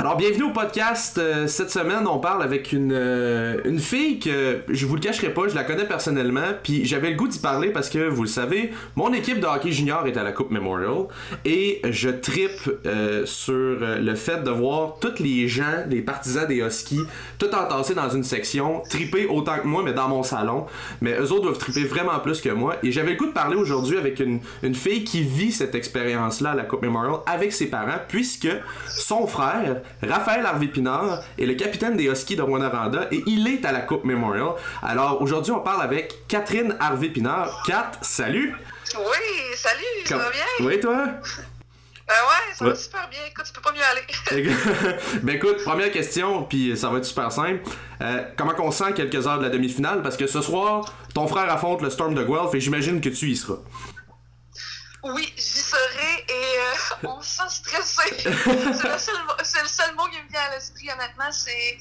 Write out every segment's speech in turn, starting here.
Alors, bienvenue au podcast. Euh, cette semaine, on parle avec une, euh, une fille que je vous le cacherai pas, je la connais personnellement, puis j'avais le goût d'y parler parce que, vous le savez, mon équipe de hockey junior est à la Coupe Memorial et je tripe euh, sur le fait de voir tous les gens, les partisans des Huskies, tout entassés dans une section, triper autant que moi, mais dans mon salon. Mais eux autres doivent triper vraiment plus que moi. Et j'avais le goût de parler aujourd'hui avec une, une fille qui vit cette expérience-là à la Coupe Memorial avec ses parents, puisque son frère Raphaël Harvey Pinard est le capitaine des Huskies de Rwanda et il est à la Coupe Memorial. Alors aujourd'hui, on parle avec Catherine Harvey Pinard. Kat, salut! Oui, salut, ça va bien? Oui, toi? Ben ouais, ça va super bien. Écoute, tu peux pas mieux aller. ben écoute, première question, puis ça va être super simple. Euh, comment on sent quelques heures de la demi-finale? Parce que ce soir, ton frère affronte le Storm de Guelph et j'imagine que tu y seras. Oui, j'y serai et euh, on se sent stressé. c'est, le seul, mot qui me vient à l'esprit, honnêtement. C'est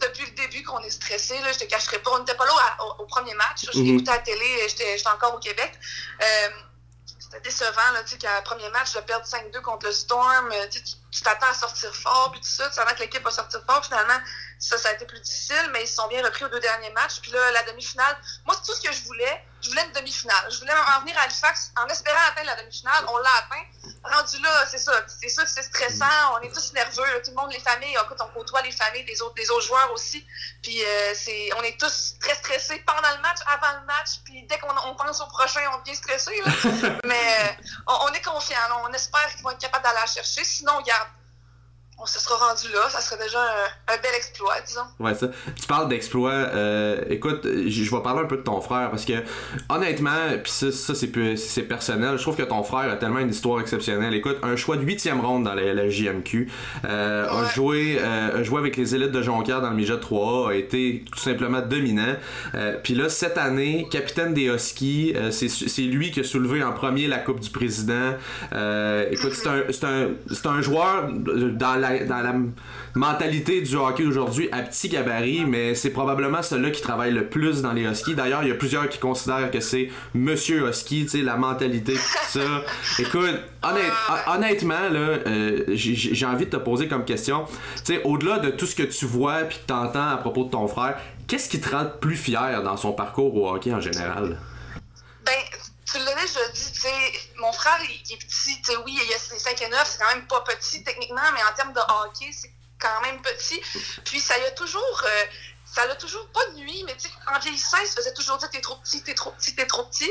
depuis le début qu'on est stressé. Là, je te cacherai pas. On n'était pas là au, premier match. Je l'ai mm-hmm. à la télé. J'étais, j'étais encore au Québec. Euh, c'était décevant là, qu'à premier match, de perdre 5-2 contre le Storm. Euh, tu, tu t'attends à sortir fort, puis tout ça. Tu savais que l'équipe va sortir fort. Finalement, ça, ça a été plus difficile, mais ils se sont bien repris aux deux derniers matchs. Puis là, la demi-finale, moi, c'est tout ce que je voulais. Je voulais une demi-finale. Je voulais en venir à Halifax en espérant atteindre la demi-finale. On l'a atteint. Rendu là, c'est ça. C'est ça c'est stressant. On est tous nerveux. Tout le monde, les familles, écoute, on côtoie les familles des autres, des autres joueurs aussi. Puis euh, c'est, on est tous très stressés pendant le match, avant le match. Puis dès qu'on on pense au prochain, on devient stressé. mais euh, on, est confiant. On espère qu'ils vont être capables d'aller la chercher. Sinon, regarde on se sera rendu là, ça serait déjà un, bel exploit, disons. Ouais, ça. Tu parles d'exploit. Euh, écoute, je vais parler un peu de ton frère parce que, honnêtement, puis ça, ça c'est personnel, je trouve que ton frère a tellement une histoire exceptionnelle. Écoute, un choix de huitième ronde dans la, JMQ, euh, a, joué, euh, a joué avec les élites de Jonquière dans le Midget 3 a été tout simplement dominant. puis là, cette année, capitaine des Huskies, c'est lui qui a soulevé en premier la Coupe du Président. écoute, c'est un, un, un joueur dans la dans la mentalité du hockey aujourd'hui à petit gabarit, mais c'est probablement celui-là qui travaille le plus dans les Huskies. D'ailleurs, il y a plusieurs qui considèrent que c'est Monsieur Husky, tu sais, la mentalité, tout ça. Écoute, honnêtement, là, euh, j'ai envie de te poser comme question, tu sais, au-delà de tout ce que tu vois puis que t'entends à propos de ton frère, qu'est-ce qui te rend plus fier dans son parcours au hockey en général? Ben, tu l'as déjà dit, tu sais, mon frère, il, est petit, oui, il a 5 et 9, c'est quand même pas petit techniquement, mais en termes de hockey, c'est quand même petit. Puis ça y a toujours. Euh, ça l'a toujours pas de nuit, mais en vieillissant, il se faisait toujours dire t'es trop petit, t'es trop petit, t'es trop petit.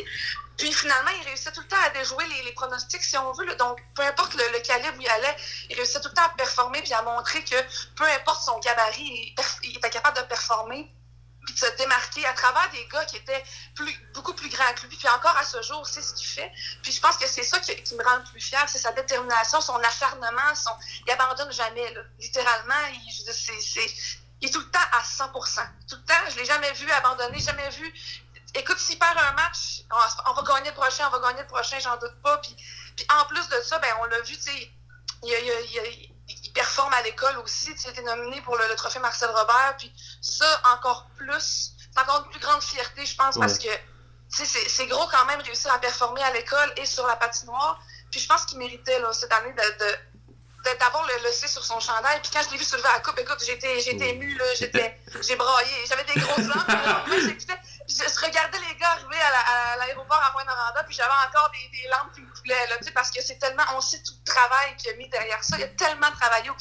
Puis finalement, il réussissait tout le temps à déjouer les, pronostics, si on veut. Donc, peu importe le, calibre où il allait, il réussissait tout le temps à performer puis à montrer que peu importe son gabarit, il était capable de performer se démarquer à travers des gars qui étaient plus, beaucoup plus grands que lui. Puis encore à ce jour, c'est ce qu'il fait. Puis je pense que c'est ça qui, me rend le plus fier, c'est sa détermination, son acharnement. Son... Il abandonne jamais, là. littéralement. Il, est tout le temps à 100 Tout le temps, je l'ai jamais vu abandonner, jamais vu. Écoute, s'il perd un match, on, va gagner le prochain, on va gagner le prochain, j'en doute pas. Puis, puis en plus de ça, ben on l'a vu, tu sais, il, il, il performe à l'école aussi. Tu as été nominé pour le, trophée Marcel Robert. Puis ça, encore plus, c'est encore une plus grande fierté, je pense, parce que c'est gros quand même réussir à performer à l'école et sur la patinoire. Puis je pense qu'il méritait là, cette année de, d'avoir le, le C sur son chandail. Puis quand je l'ai vu soulever à la coupe, écoute, j'étais, j'étais ému, là, j'étais, j'ai braillé. J'avais des grosses larmes. je, regardais les gars arriver à, l'aéroport à, à puis j'avais encore des, des larmes qui me parce que c'est tellement, on sait tout le travail qu'il a mis derrière ça. Il y a tellement travaillé au,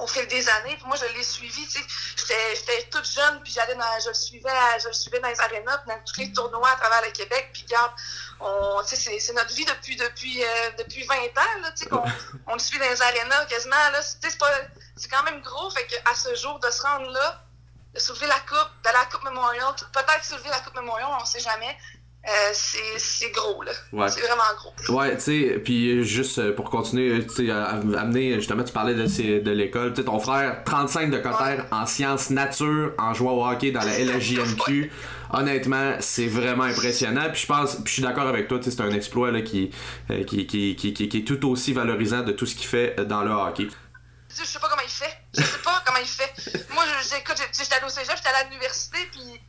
au fil des années. Puis moi, je l'ai suivi. J'étais toute jeune, puis j'allais je le suivais, je le suivais dans les arénas, dans tous les tournois à travers le Québec. Puis regarde, on, c'est notre vie depuis, depuis, euh, depuis 20 ans, là, qu'on on le suit dans les arénas quasiment, là. C'est quand même gros, fait ce jour, de se rendre là, de soulever la coupe, à la Coupe Memorial, peut-être soulever la Coupe Memorial, on ne sait jamais. Euh, c'est gros, là. C'est vraiment gros. Ouais, tu sais, puis juste euh, pour continuer, tu sais, amener, justement, tu parlais de, de l'école, tu sais, ton frère, 35 de Cotter en sciences nature, en jouant au hockey dans la LHJMQ. Honnêtement, c'est vraiment impressionnant. Puis je pense, puis je suis d'accord avec toi, c'est un exploit là, qui, euh, qui, qui, qui, qui, est tout aussi valorisant de tout ce qu'il fait dans le hockey. Je sais pas comment il fait. Je sais pas comment il fait. Moi, j'écoute, j'étais allé au cégep, j'étais à l'université, puis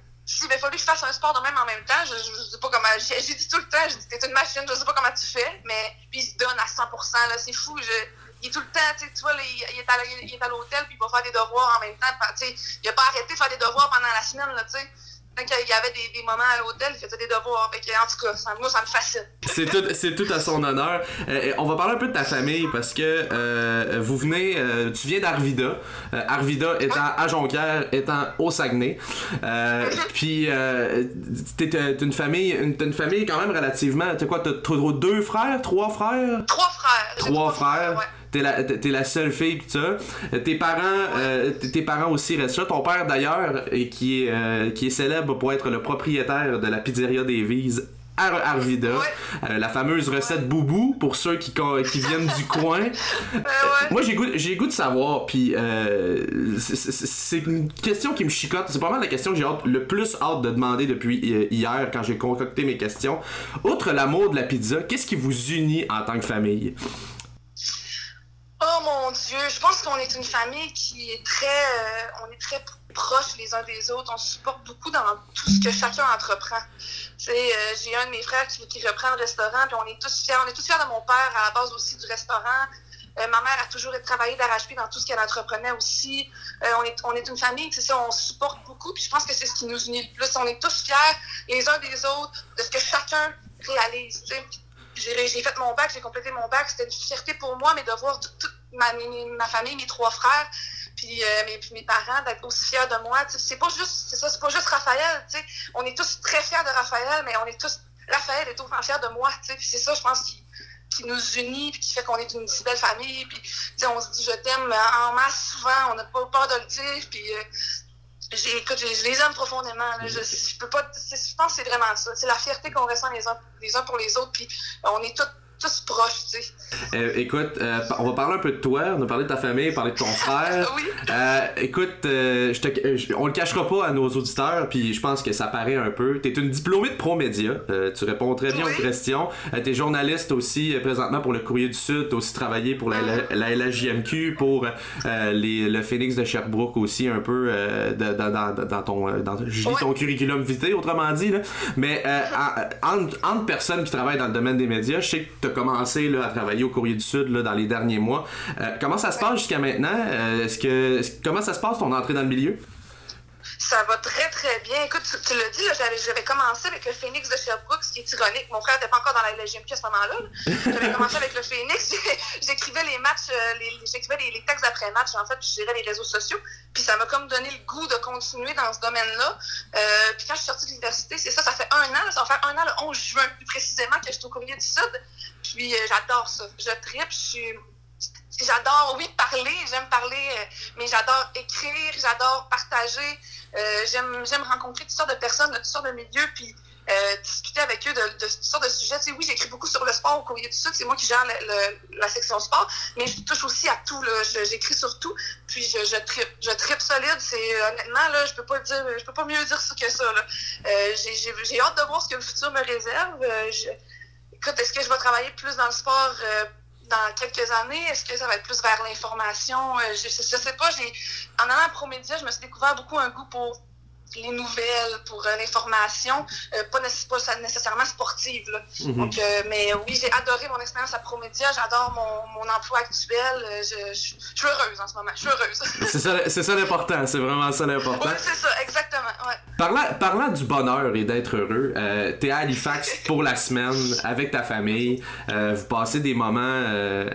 il m'a fallu que je fasse un sport de même en même temps. Je, je, sais pas comment. J'ai dit tout le temps, j'ai dit, t'es une machine, je sais pas comment tu fais, mais puis il se donne à 100%, là, c'est fou. Je, il est tout le temps, tu vois, il, est à, l'hôtel, puis il va faire des devoirs en même temps. Il n'a pas arrêté de faire des devoirs pendant la semaine, là, tu sais. Il y avait des, des moments à l'hôtel, il faisait des devoirs. Fait que, en tout cas, ça, moi, ça me fascine. C'est tout, c'est tout à son honneur. Euh, on va parler un peu de ta famille parce que euh, vous venez, euh, tu viens d'Arvida. Arvida étant à Jonquière, étant au Saguenay. puis t'es une famille, une, une, famille quand même relativement. T'as quoi, t'as deux frères, trois frères? Trois frères. Trois, frères. ouais t'es la, t'es la seule fille pis ça. Tes parents, euh, tes parents aussi restent là. Ton père d'ailleurs, qui est, euh, qui est célèbre pour être le propriétaire de la pizzeria des Vises à Arvida, euh, la fameuse recette boubou pour ceux qui, qui viennent du coin. Moi j'ai goût, j'ai goût de savoir, puis c'est une question qui me chicote. C'est pas mal la question que j'ai le plus hâte de demander depuis hier quand j'ai concocté mes questions. Outre l'amour de la pizza, qu'est-ce qui vous unit en tant que famille? Oh mon Dieu, je pense qu'on est une famille qui est très, euh, on est très proches les uns des autres. On supporte beaucoup dans tout ce que chacun entreprend. Euh, j'ai un de mes frères qui, qui, reprend le restaurant, puis on est tous fiers. On est tous fiers de mon père à la base aussi du restaurant. Euh, ma mère a toujours travaillé d'arrache-pied dans tout ce qu'elle entreprenait aussi. on, est, on est une famille, c'est ça, on supporte beaucoup. Puis je pense que c'est ce qui nous unit le plus. On est tous fiers les uns des autres de ce que chacun réalise j'ai fait mon bac, j'ai complété mon bac. C'était une fierté pour moi, mais de voir toute, ma, famille, mes trois frères, puis, euh, mes, mes, parents d'être aussi fiers de moi. C'est pas juste, c'est ça, c'est pas juste Raphaël. On est tous très fiers de Raphaël, mais on est tous. Raphaël est autant fier de moi. C'est ça, je pense, qui, qui nous unit, puis qui fait qu'on est une si belle famille. Puis, on se dit je t'aime en masse souvent, on n'a pas peur de le dire. Puis, euh, écoute, je, les aime profondément. Je, je, peux pas, je pense que c'est vraiment ça. C'est la fierté qu'on ressent les uns, les uns pour les autres. Puis on est tous tous proches, tu sais. Euh, écoute, euh, on va parler un peu de toi, on a parlé de ta famille, parler de ton frère. oui. Euh, écoute, je te, on le cachera pas à nos auditeurs, puis je pense que ça paraît un peu. Tu es une diplômée de Promédia, tu réponds très bien aux questions. tu es journaliste aussi présentement pour le Courrier du Sud, tu as aussi travaillé pour la, la, LHJMQ, pour les, le Phoenix de Sherbrooke aussi, un peu de, dans, dans, ton, dans, ton curriculum vitae, autrement dit. Là. Mais entre, entre personnes qui travaillent dans le domaine des médias, je sais que commencé là, à travailler au Courrier du Sud là, dans les derniers mois. Euh, comment ça se passe jusqu'à maintenant? Euh, est-ce que, comment ça se passe ton entrée dans le milieu? Ça va très, très bien. Écoute, tu, l'as dit, j'avais commencé avec le Phoenix de Sherbrooke, ce qui est ironique. Mon frère n'était pas encore dans la LGMQ à ce moment-là. J'avais commencé avec le Phoenix. J'écrivais les matchs, euh, j'écrivais les, textes d'après-match, en fait, puis je gérais les réseaux sociaux. Puis ça m'a comme donné le goût de continuer dans ce domaine-là. Euh, puis quand je suis sortie de l'université, c'est ça, ça fait un an, ça va faire un an le 11 juin, plus précisément, que je suis au Courrier du Sud. Puis euh, j'adore ça. Je tripe, je suis j'adore, oui, parler, j'aime parler, mais j'adore écrire, j'adore partager, euh, j'aime rencontrer toutes sortes de personnes de toutes sortes de milieux, puis euh, discuter avec eux de, de, toutes sortes de sujets. Oui, j'écris beaucoup sur le sport au courrier du Sud, c'est moi qui gère la section sport, mais je touche aussi à tout, j'écris sur tout, puis je, je tripe, je solide, c'est honnêtement, là, je peux pas dire, je peux pas mieux dire ça que ça, euh, j'ai hâte de voir ce que le futur me réserve. écoute, est-ce que je vais travailler plus dans le sport dans quelques années? Est-ce que ça va être plus vers l'information? Euh, je, ne sais pas. En allant à Promédia, je me suis découvert beaucoup un goût pour les nouvelles, pour euh, l'information, euh, pas, nécessairement sportive. Mhm. Donc, mais oui, j'ai adoré mon expérience à Promédia, j'adore mon, emploi actuel, je, suis heureuse en ce moment, je suis heureuse. c'est ça, l'important, c'est vraiment ça l'important. Oui, c'est ça, exactement. Ouais. Parlant, parlant du bonheur et d'être heureux, tu es à Halifax pour la semaine avec ta famille, vous passez des moments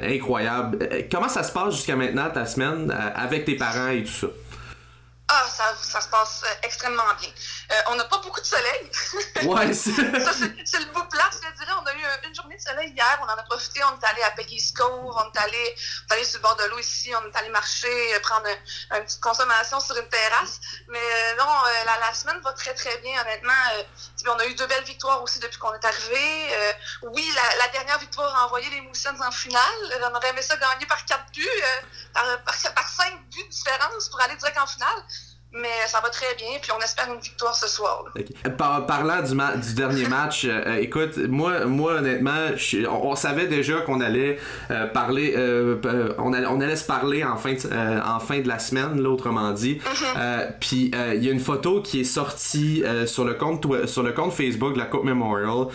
incroyables. Comment ça se passe jusqu'à maintenant, ta semaine, avec tes parents et tout ça? Ça, ça se passe euh, extrêmement bien. Euh, on n'a pas beaucoup de soleil. Ouais, c'est... le beau plat, je te dirais. On a eu une journée de soleil hier, on en a profité, on est allé à Peggy's Cove, on est allé, on est allé sur le bord de l'eau ici, on est allé marcher, euh, prendre une petite consommation sur une terrasse. Mais non, la, la, semaine va très très bien, honnêtement. on a eu deux belles victoires aussi depuis qu'on est arrivé. oui, la, la, dernière victoire a envoyé les Moussins en finale. On aurait aimé ça gagner par quatre buts, par, par, par cinq buts de différence pour aller direct en finale. Mais ça va très bien, puis on espère une victoire ce soir. parlant du, du dernier match, euh, écoute, moi, moi honnêtement, on, savait déjà qu'on allait euh, parler, euh, on, allait, on, allait, se parler en fin de, en fin de la semaine, là, autrement dit. Mm-hmm. puis il y a une photo qui est sortie sur, le compte, sur le compte Facebook de la Coupe Memorial.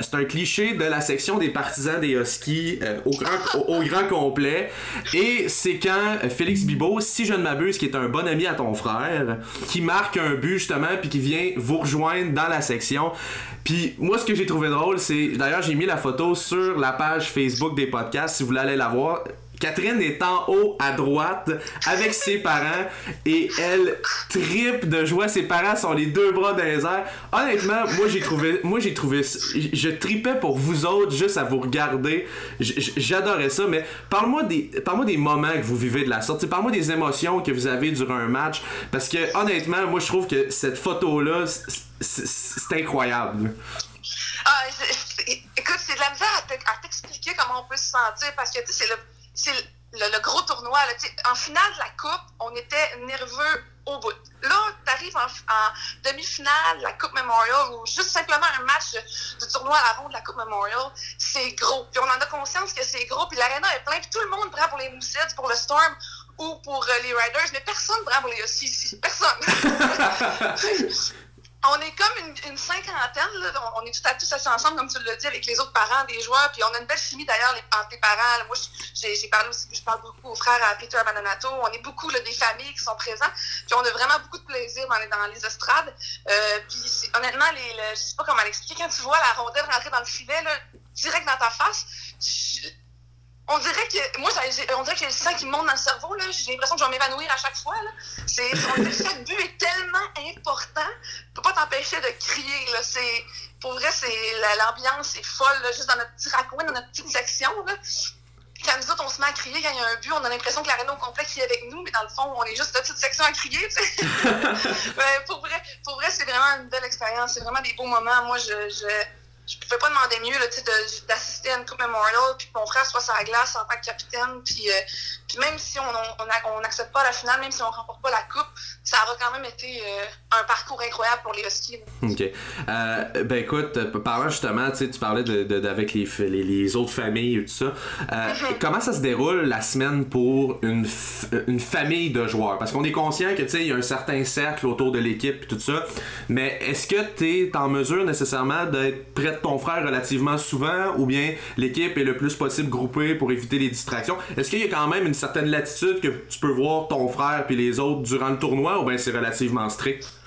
C'est un cliché de la section des partisans des Huskies au, grand, au, grand complet. Et c'est quand Félix Bibo, si je ne m'abuse, qui est un bon ami à ton frère, qui marque un but justement puis qui vient vous rejoindre dans la section. Puis moi ce que j'ai trouvé drôle c'est d'ailleurs j'ai mis la photo sur la page Facebook des podcasts si vous voulez aller la voir. Catherine est en haut à droite avec ses parents et elle tripe de joie. Ses parents sont les deux bras dans les airs. Honnêtement, moi j'ai trouvé, moi je tripais pour vous autres juste à vous regarder. J'adorais ça. Mais parle-moi des, parle-moi des moments que vous vivez de la sorte. Parle-moi des émotions que vous avez durant un match. Parce que honnêtement, moi je trouve que cette photo là, c'est incroyable. Ah, écoute, c'est de la misère à t'expliquer comment on peut se sentir parce que c'est le c'est le, gros tournoi. en finale de la Coupe, on était nerveux au bout. Là, tu arrives en, demi-finale de la Coupe Memorial ou juste simplement un match de, tournoi à la ronde de la Coupe Memorial, c'est gros. Puis on en a conscience que c'est gros, puis l'aréna est plein, puis tout le monde prend pour les Moussets, pour le Storm ou pour euh, les Riders, mais personne prend pour les Huskies ici. Personne. on est comme une, cinquantaine, là. On, est tout à tous assis ensemble, comme tu l'as dit, avec les autres parents des joueurs. Puis on a une belle chimie d'ailleurs entre les parents. Moi, j'ai parlé aussi, je parle beaucoup aux frères à Peter Abandonnato. On est beaucoup des familles qui sont présentes. Puis on a vraiment beaucoup de plaisir dans, dans les estrades. Euh, puis honnêtement, les, je sais pas comment l'expliquer. Quand tu vois la rondelle rentrer dans le filet, là, direct dans ta face, on dirait que moi on dirait que le sang qui monte dans le cerveau là j'ai l'impression que je vais m'évanouir à chaque fois là c'est chaque but est tellement important t'empêcher de crier là c'est pour vrai c'est l'ambiance est folle juste dans notre petit raccoin dans notre petite section là quand nous autres, on se met à crier quand il y a un but, on a l'impression que l'aréna au complet crie avec nous, mais dans le fond, on est juste une petite section à crier, pour vrai, pour vrai c'est vraiment une belle expérience. C'est vraiment des beaux moments. Moi, je, je je pouvais pas demander mieux d'assister à une Coupe Memorial, puis mon frère soit sur la glace en tant que capitaine. Puis, euh, puis même si on n'accepte on, pas la finale, même si on remporte pas la Coupe, ça aura quand même été euh, un parcours incroyable pour les Huskies. OK. Euh, ben écoute, parlant justement, tu parlais de, de, avec les, les, les, autres familles et tout ça. Comment ça se déroule la semaine pour une, une famille de joueurs? Parce qu'on est conscient que il y a un certain cercle autour de l'équipe et tout ça. Mais est-ce que tu es en mesure nécessairement d'être ton frère relativement souvent ou bien l'équipe est le plus possible groupée pour éviter les distractions? Est-ce qu'il y a quand même une certaine latitude que tu peux voir ton frère puis les autres durant le tournoi ou bien c'est relativement strict?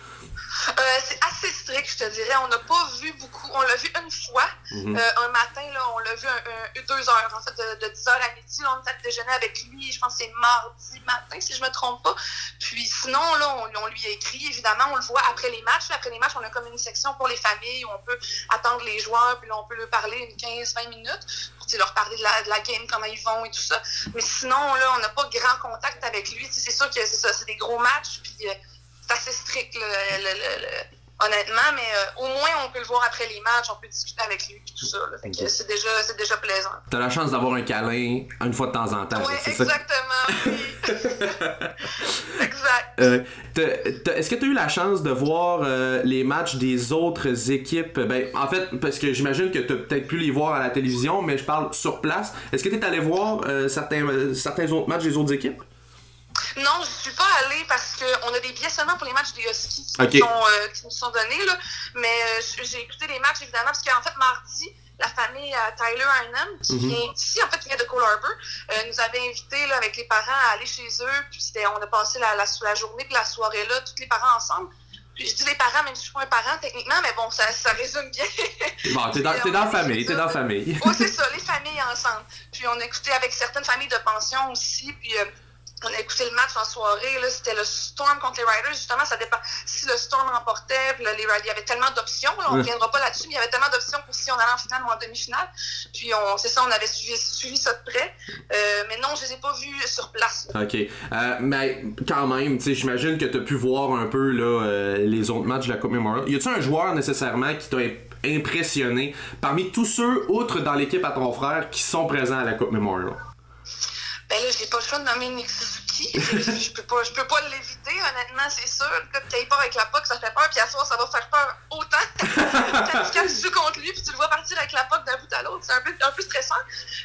Euh, c'est assez strict, je te dirais. On n'a pas vu beaucoup. On l'a vu une fois. Mhm. euh, un matin, là, on l'a vu un, deux heures, en fait, de, 10 heures à midi. Là, on était déjeuner avec lui. Je pense que c'est mardi matin, si je me trompe pas. Puis sinon, là, on, lui a écrit. Évidemment, on le voit après les matchs. Après les matchs, on a comme une section pour les familles où on peut attendre les joueurs. Puis là, on peut leur parler une 15-20 minutes pour leur parler de la, de la, game, comment ils vont et tout ça. Mais sinon, là, on n'a pas grand contact avec lui. C'est sûr que c'est ça, c'est des gros matchs. Puis euh, assez strict, honnêtement, mais euh, au moins on peut le voir après les matchs, on peut discuter avec lui tout ça. C'est déjà, déjà plaisant. T'as la chance d'avoir un câlin une fois de temps en temps. Oui, exactement. exact. Euh, est-ce que tu as eu la chance de voir euh, les matchs des autres équipes? Ben, en fait, parce que j'imagine que tu as peut-être pu les voir à la télévision, mais je parle sur place. Est-ce que tu es allé voir certains, certains autres matchs des autres équipes? Non, je suis pas allée parce qu'on a des billets seulement pour les matchs des Huskies qui, euh, nous sont donnés. Là. Mais euh, j'ai écouté les matchs évidemment parce qu'en fait, mardi, la famille euh, Tyler Arnhem, qui mhm. vient ici, en fait, qui vient de Cole Harbour, nous avait invités là, avec les parents à aller chez eux. Puis on a passé la, la, journée et la soirée là, tous les parents ensemble. Puis je dis les parents, même si je suis pas un parent techniquement, mais bon, ça, ça résume bien. bon, t'es dans, es dans la famille, t'es dans la famille. oui, c'est ça, les familles ensemble. Puis on a écouté avec certaines familles de pension aussi. Puis on a écouté le match en soirée, là, c'était le Storm contre les Riders. Justement, ça dépend. Si le Storm remportait, puis les Riders, il y avait tellement d'options. on ne viendra pas là-dessus, mais il y avait tellement d'options pour si on allait en finale ou en demi-finale. Puis c'est ça, on avait suivi, suivi ça de près. Euh, mais non, je les ai pas vus sur place. OK. Euh, mais quand même, j'imagine que tu as pu voir un peu là, euh, les autres matchs de la Coupe Memorial. Y a-tu un joueur nécessairement qui t'a impressionné parmi tous ceux, outre dans l'équipe à ton frère, qui sont présents à la Coupe Memorial? Ben là, j'ai pas le choix de nommer Nick Suzuki je, peux pas, je peux pas l'éviter, honnêtement, c'est sûr. Quand il part avec la POC, ça fait peur, puis à soir, ça va faire peur autant. quand, quand tu joues contre lui, puis tu le vois partir avec la POC d'un bout à l'autre, c'est un peu, un peu stressant.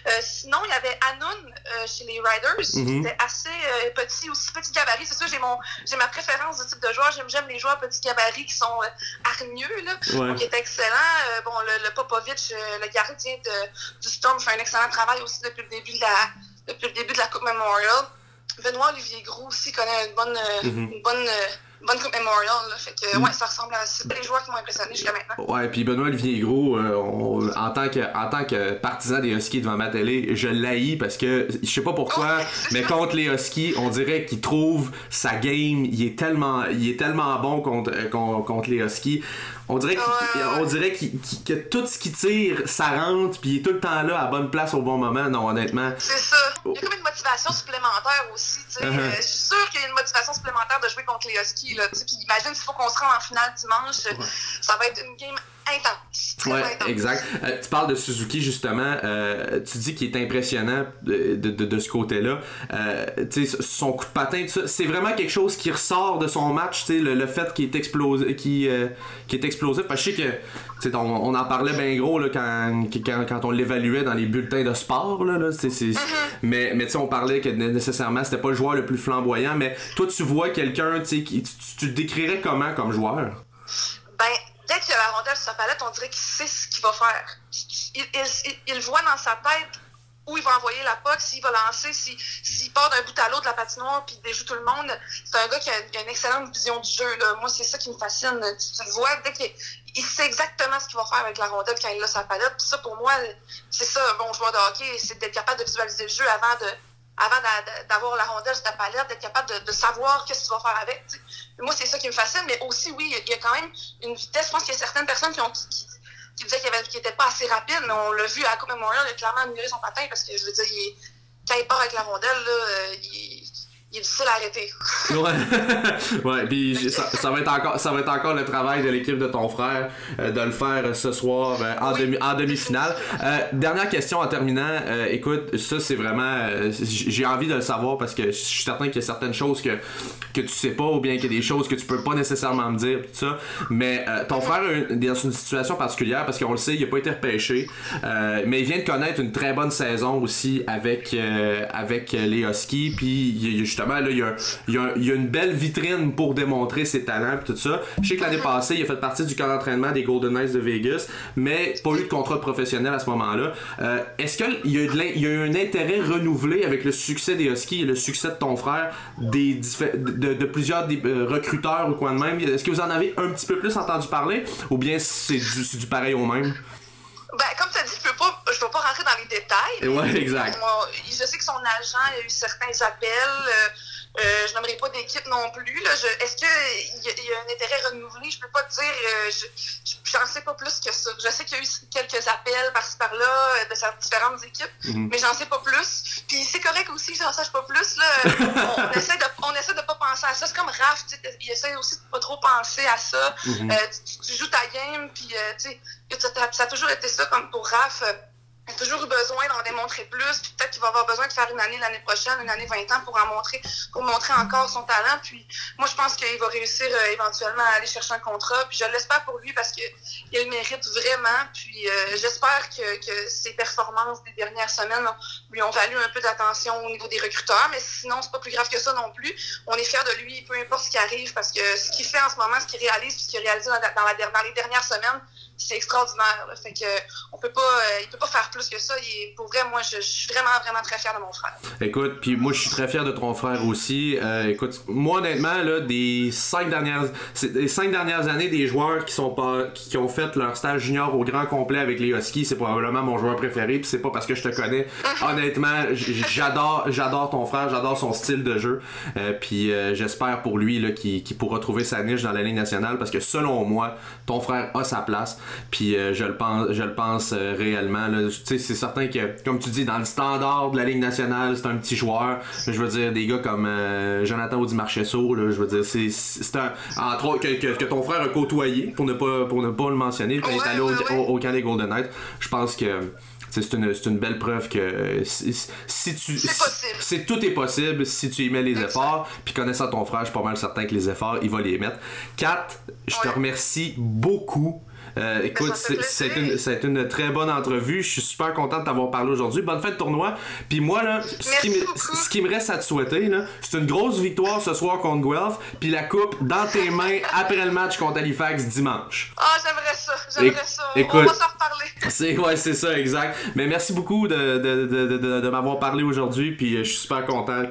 Euh, sinon, il y avait Anoun euh, chez les Riders, qui Mhm. était assez euh, petit, aussi petit gabarit. C'est sûr, j'ai mon j'ai ma préférence de type de joueur. J'aime, les joueurs petits gabarits qui sont hargneux, là. Ouais. Donc, il est excellent. Bon, le, le Popovic, le gardien de, du Storm, fait un excellent travail aussi depuis le début de la, depuis le début de la Coupe Memorial. Benoît Olivier Groux aussi connaît une bonne, euh, Mhm. une bonne, euh, bonne Coupe Memorial. Là. Fait que, Mhm. ouais, ça ressemble à. C'est les joueurs qui m'ont impressionné jusqu'à maintenant. Ouais, puis Benoît Olivier Gros, euh, on- en, tant que, en tant que partisan des Huskies devant ma télé, je l'haïs parce que je sais pas pourquoi, mais contre les Huskies, on dirait qu'il trouve sa game, il est tellement, il est tellement bon contre, euh, con- contre les Huskies. On dirait, qu'il- on dirait qu'il- qu'il- que tout ce qu'il tire, ça rentre, puis il est tout le temps là, à bonne place au bon moment. Non, honnêtement. C'est ça. Il y a comme une motivation supplémentaire aussi. tu sais. Uh-huh. Euh, je suis sûre qu'il y a une motivation supplémentaire de jouer contre les Huskies. Là, tu sais. Puis imagine s'il faut qu'on se rende en finale dimanche, ça va être une game intense. Très Ouais, intense. exact. Euh, tu parles de Suzuki justement. euh, tu dis qu'il est impressionnant de, de, de- ce côté-là. Euh, son coup de patin, c'est vraiment quelque chose qui ressort de son match. Le, le fait qu'il est explosé, qui, qui est explosif. Parce que je sais que, on, on en parlait bien gros là, quand, quand, quand on l'évaluait dans les bulletins de sport. Là, c'est- Mais, on parlait que né- nécessairement c'était pas le joueur le plus flamboyant. Mais toi, tu vois quelqu'un, tu tu, tu le décrirais comment comme joueur? Ben, dès qu'il a la rondelle sur sa palette, on dirait qu'il sait ce qu'il va faire. Il, voit dans sa tête où il va envoyer la puck, s'il va lancer, si- s'il part d'un bout à l'autre de la patinoire puis déjoue tout le monde. C'est un gars qui a, une excellente vision du jeu. Moi, c'est ça qui me fascine. Tu, le vois, dès qu'il il sait exactement ce qu'il va faire avec la rondelle quand il a sa palette. Puis ça, pour moi, c'est ça, un bon joueur de hockey, c'est d'être capable de visualiser le jeu avant de avant d'a- d'avoir la rondelle sur ta palette, d'être capable de, savoir qu'est-ce que tu vas faire avec. Moi, c'est ça qui me fascine, mais aussi, oui, il y a quand même une vitesse. Je pense qu'il y a certaines personnes qui ont qui, disaient qu'il n'était pas assez rapide, mais on l'a vu à la Coupe Memorial, il a clairement amélioré son patin parce que, je veux dire, il est- quand il part avec la rondelle, là, euh, il est difficile à arrêter. Ouais, ouais, puis ça, ça va être encore, ça va être encore le travail de l'équipe de ton frère euh, de le faire ce soir euh, en Oui. demi, en demi-finale. Euh, dernière question en terminant. Écoute, ça c'est vraiment, j'ai envie de le savoir parce que je suis certain qu'il y a certaines choses que que tu sais pas ou bien qu'il y a des choses que tu peux pas nécessairement me dire tout ça. Mais ton frère est dans une situation particulière parce qu'on le sait, il a pas été repêché, mais il vient de connaître une très bonne saison aussi avec avec les Huskies. Puis il justement là, il y a, il y a- il y a une belle vitrine pour démontrer ses talents et tout ça. Je sais que l'année passée, il a fait partie du camp d'entraînement des Golden Knights de Vegas, mais pas eu de contrat professionnel à ce moment-là. Euh, Est-ce qu'il y, a eu y a un intérêt renouvelé avec le succès des Huskies et le succès de ton frère des de, de plusieurs des, euh, recruteurs ou quoi de même? Est-ce que vous en avez un petit peu plus entendu parler ou bien c'est du, du pareil au même? Ben, comme tu as dit, je je peux pas rentrer dans les détails. Ouais, exact. Moi, je sais que son agent a eu certains appels. euh, euh, je n'aimerais pas d'équipe non plus. Est-ce qu'il y, a- il y a un intérêt renouvelé? Je peux pas te dire. euh, je j'en sais pas plus que ça. Je sais qu'il y a eu quelques appels par-ci par-là euh, de différentes équipes, Mhm. mais j'en sais pas plus. Puis c'est correct aussi que j'en sache pas plus. Là. on, on essaie de, on essaie de pas penser à ça. C'est comme Raph, il essaie aussi de pas trop penser à ça. Mhm. Euh, tu, tu joues ta game, puis ça, ça a toujours été ça comme pour Raph. A toujours eu besoin d'en démontrer plus, puis peut-être qu'il va avoir besoin de faire une année l'année prochaine, une année 20 ans pour en montrer, pour montrer encore son talent. Puis moi, je pense qu'il va réussir euh, éventuellement à aller chercher un contrat. Puis je l'espère pour lui parce qu'il le mérite vraiment. Puis euh, j'espère que, que ses performances des dernières semaines lui ont valu un peu d'attention au niveau des recruteurs. Mais sinon, c'est pas plus grave que ça non plus. On est fiers de lui, peu importe ce qui arrive, parce que ce qu'il fait en ce moment, ce qu'il réalise, ce qu'il a réalisé dans la- dans les dernières semaines, c'est extraordinaire. là. Fait que on peut pas, euh, il peut pas faire plus que ça. Est- pour vrai, moi, je, je suis vraiment, vraiment très fière de mon frère. Écoute, puis moi je suis très fier de ton frère aussi. Euh, écoute, moi honnêtement là, des cinq dernières, cinq dernières années, des joueurs qui sont pas, qui, ont fait leur stage junior au grand complet avec les Huskies, c'est probablement mon joueur préféré. Puis c'est pas parce que je te connais. Honnêtement, j'adore, j'adore ton frère, j'adore son style de jeu. Euh, puis j'espère pour lui là qu'il qu'il pourra trouver sa niche dans la ligne nationale parce que selon moi, ton frère a sa place. Puis euh, je le pense, je le pense euh, réellement. là. Tu sais, c'est certain que, comme tu dis, dans le standard de la Ligue nationale, c'est un petit joueur. Je veux dire, des gars comme euh, Jonathan Audi Marchesso, je veux dire, c'est, un. Entre autres, que, que, que ton frère a côtoyé, pour ne pas, pour ne pas le mentionner, quand il est allé au, au- au camp des Golden Knights. Je pense que. c'est une, une belle preuve que si, si tu. C'est tout est possible si tu y mets les efforts. Puis connaissant ton frère, je suis pas mal certain que les efforts, il va les mettre. Kat, je te remercie beaucoup. Euh, écoute, c'est une, très bonne entrevue. Je suis super content de t'avoir parlé aujourd'hui. Bonne fin de tournoi. Puis moi, là, ce qui, me, beaucoup. ce qui me reste à te souhaiter, c'est une grosse victoire ce soir contre Guelph. Puis la coupe dans tes mains après le match contre Halifax dimanche. Ah, j'aimerais ça, j'aimerais ça. écoute. On va s'en reparler. C'est ouais, c'est ça, exact. Mais merci beaucoup de, de, de, de, de- de m'avoir parlé aujourd'hui. Puis euh, je suis super content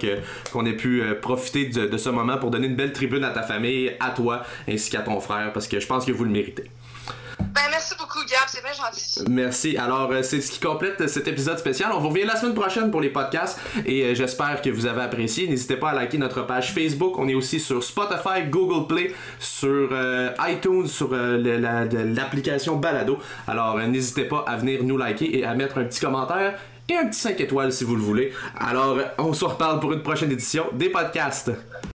qu'on ait pu euh, profiter de, de ce moment pour donner une belle tribune à ta famille, à toi, ainsi qu'à ton frère, parce que je pense que vous le méritez. Ben, merci beaucoup, Gab, c'est bien gentil. Merci. Alors, euh, c'est ce qui complète cet épisode spécial. On vous revient la semaine prochaine pour les podcasts et euh, j'espère que vous avez apprécié. N'hésitez pas à liker notre page Facebook. On est aussi sur Spotify, Google Play, sur euh, iTunes, sur l'application Balado. Alors, n'hésitez pas à venir nous liker et à mettre un petit commentaire et un petit 5 étoiles si vous le voulez. Alors, on se reparle pour une prochaine édition des podcasts.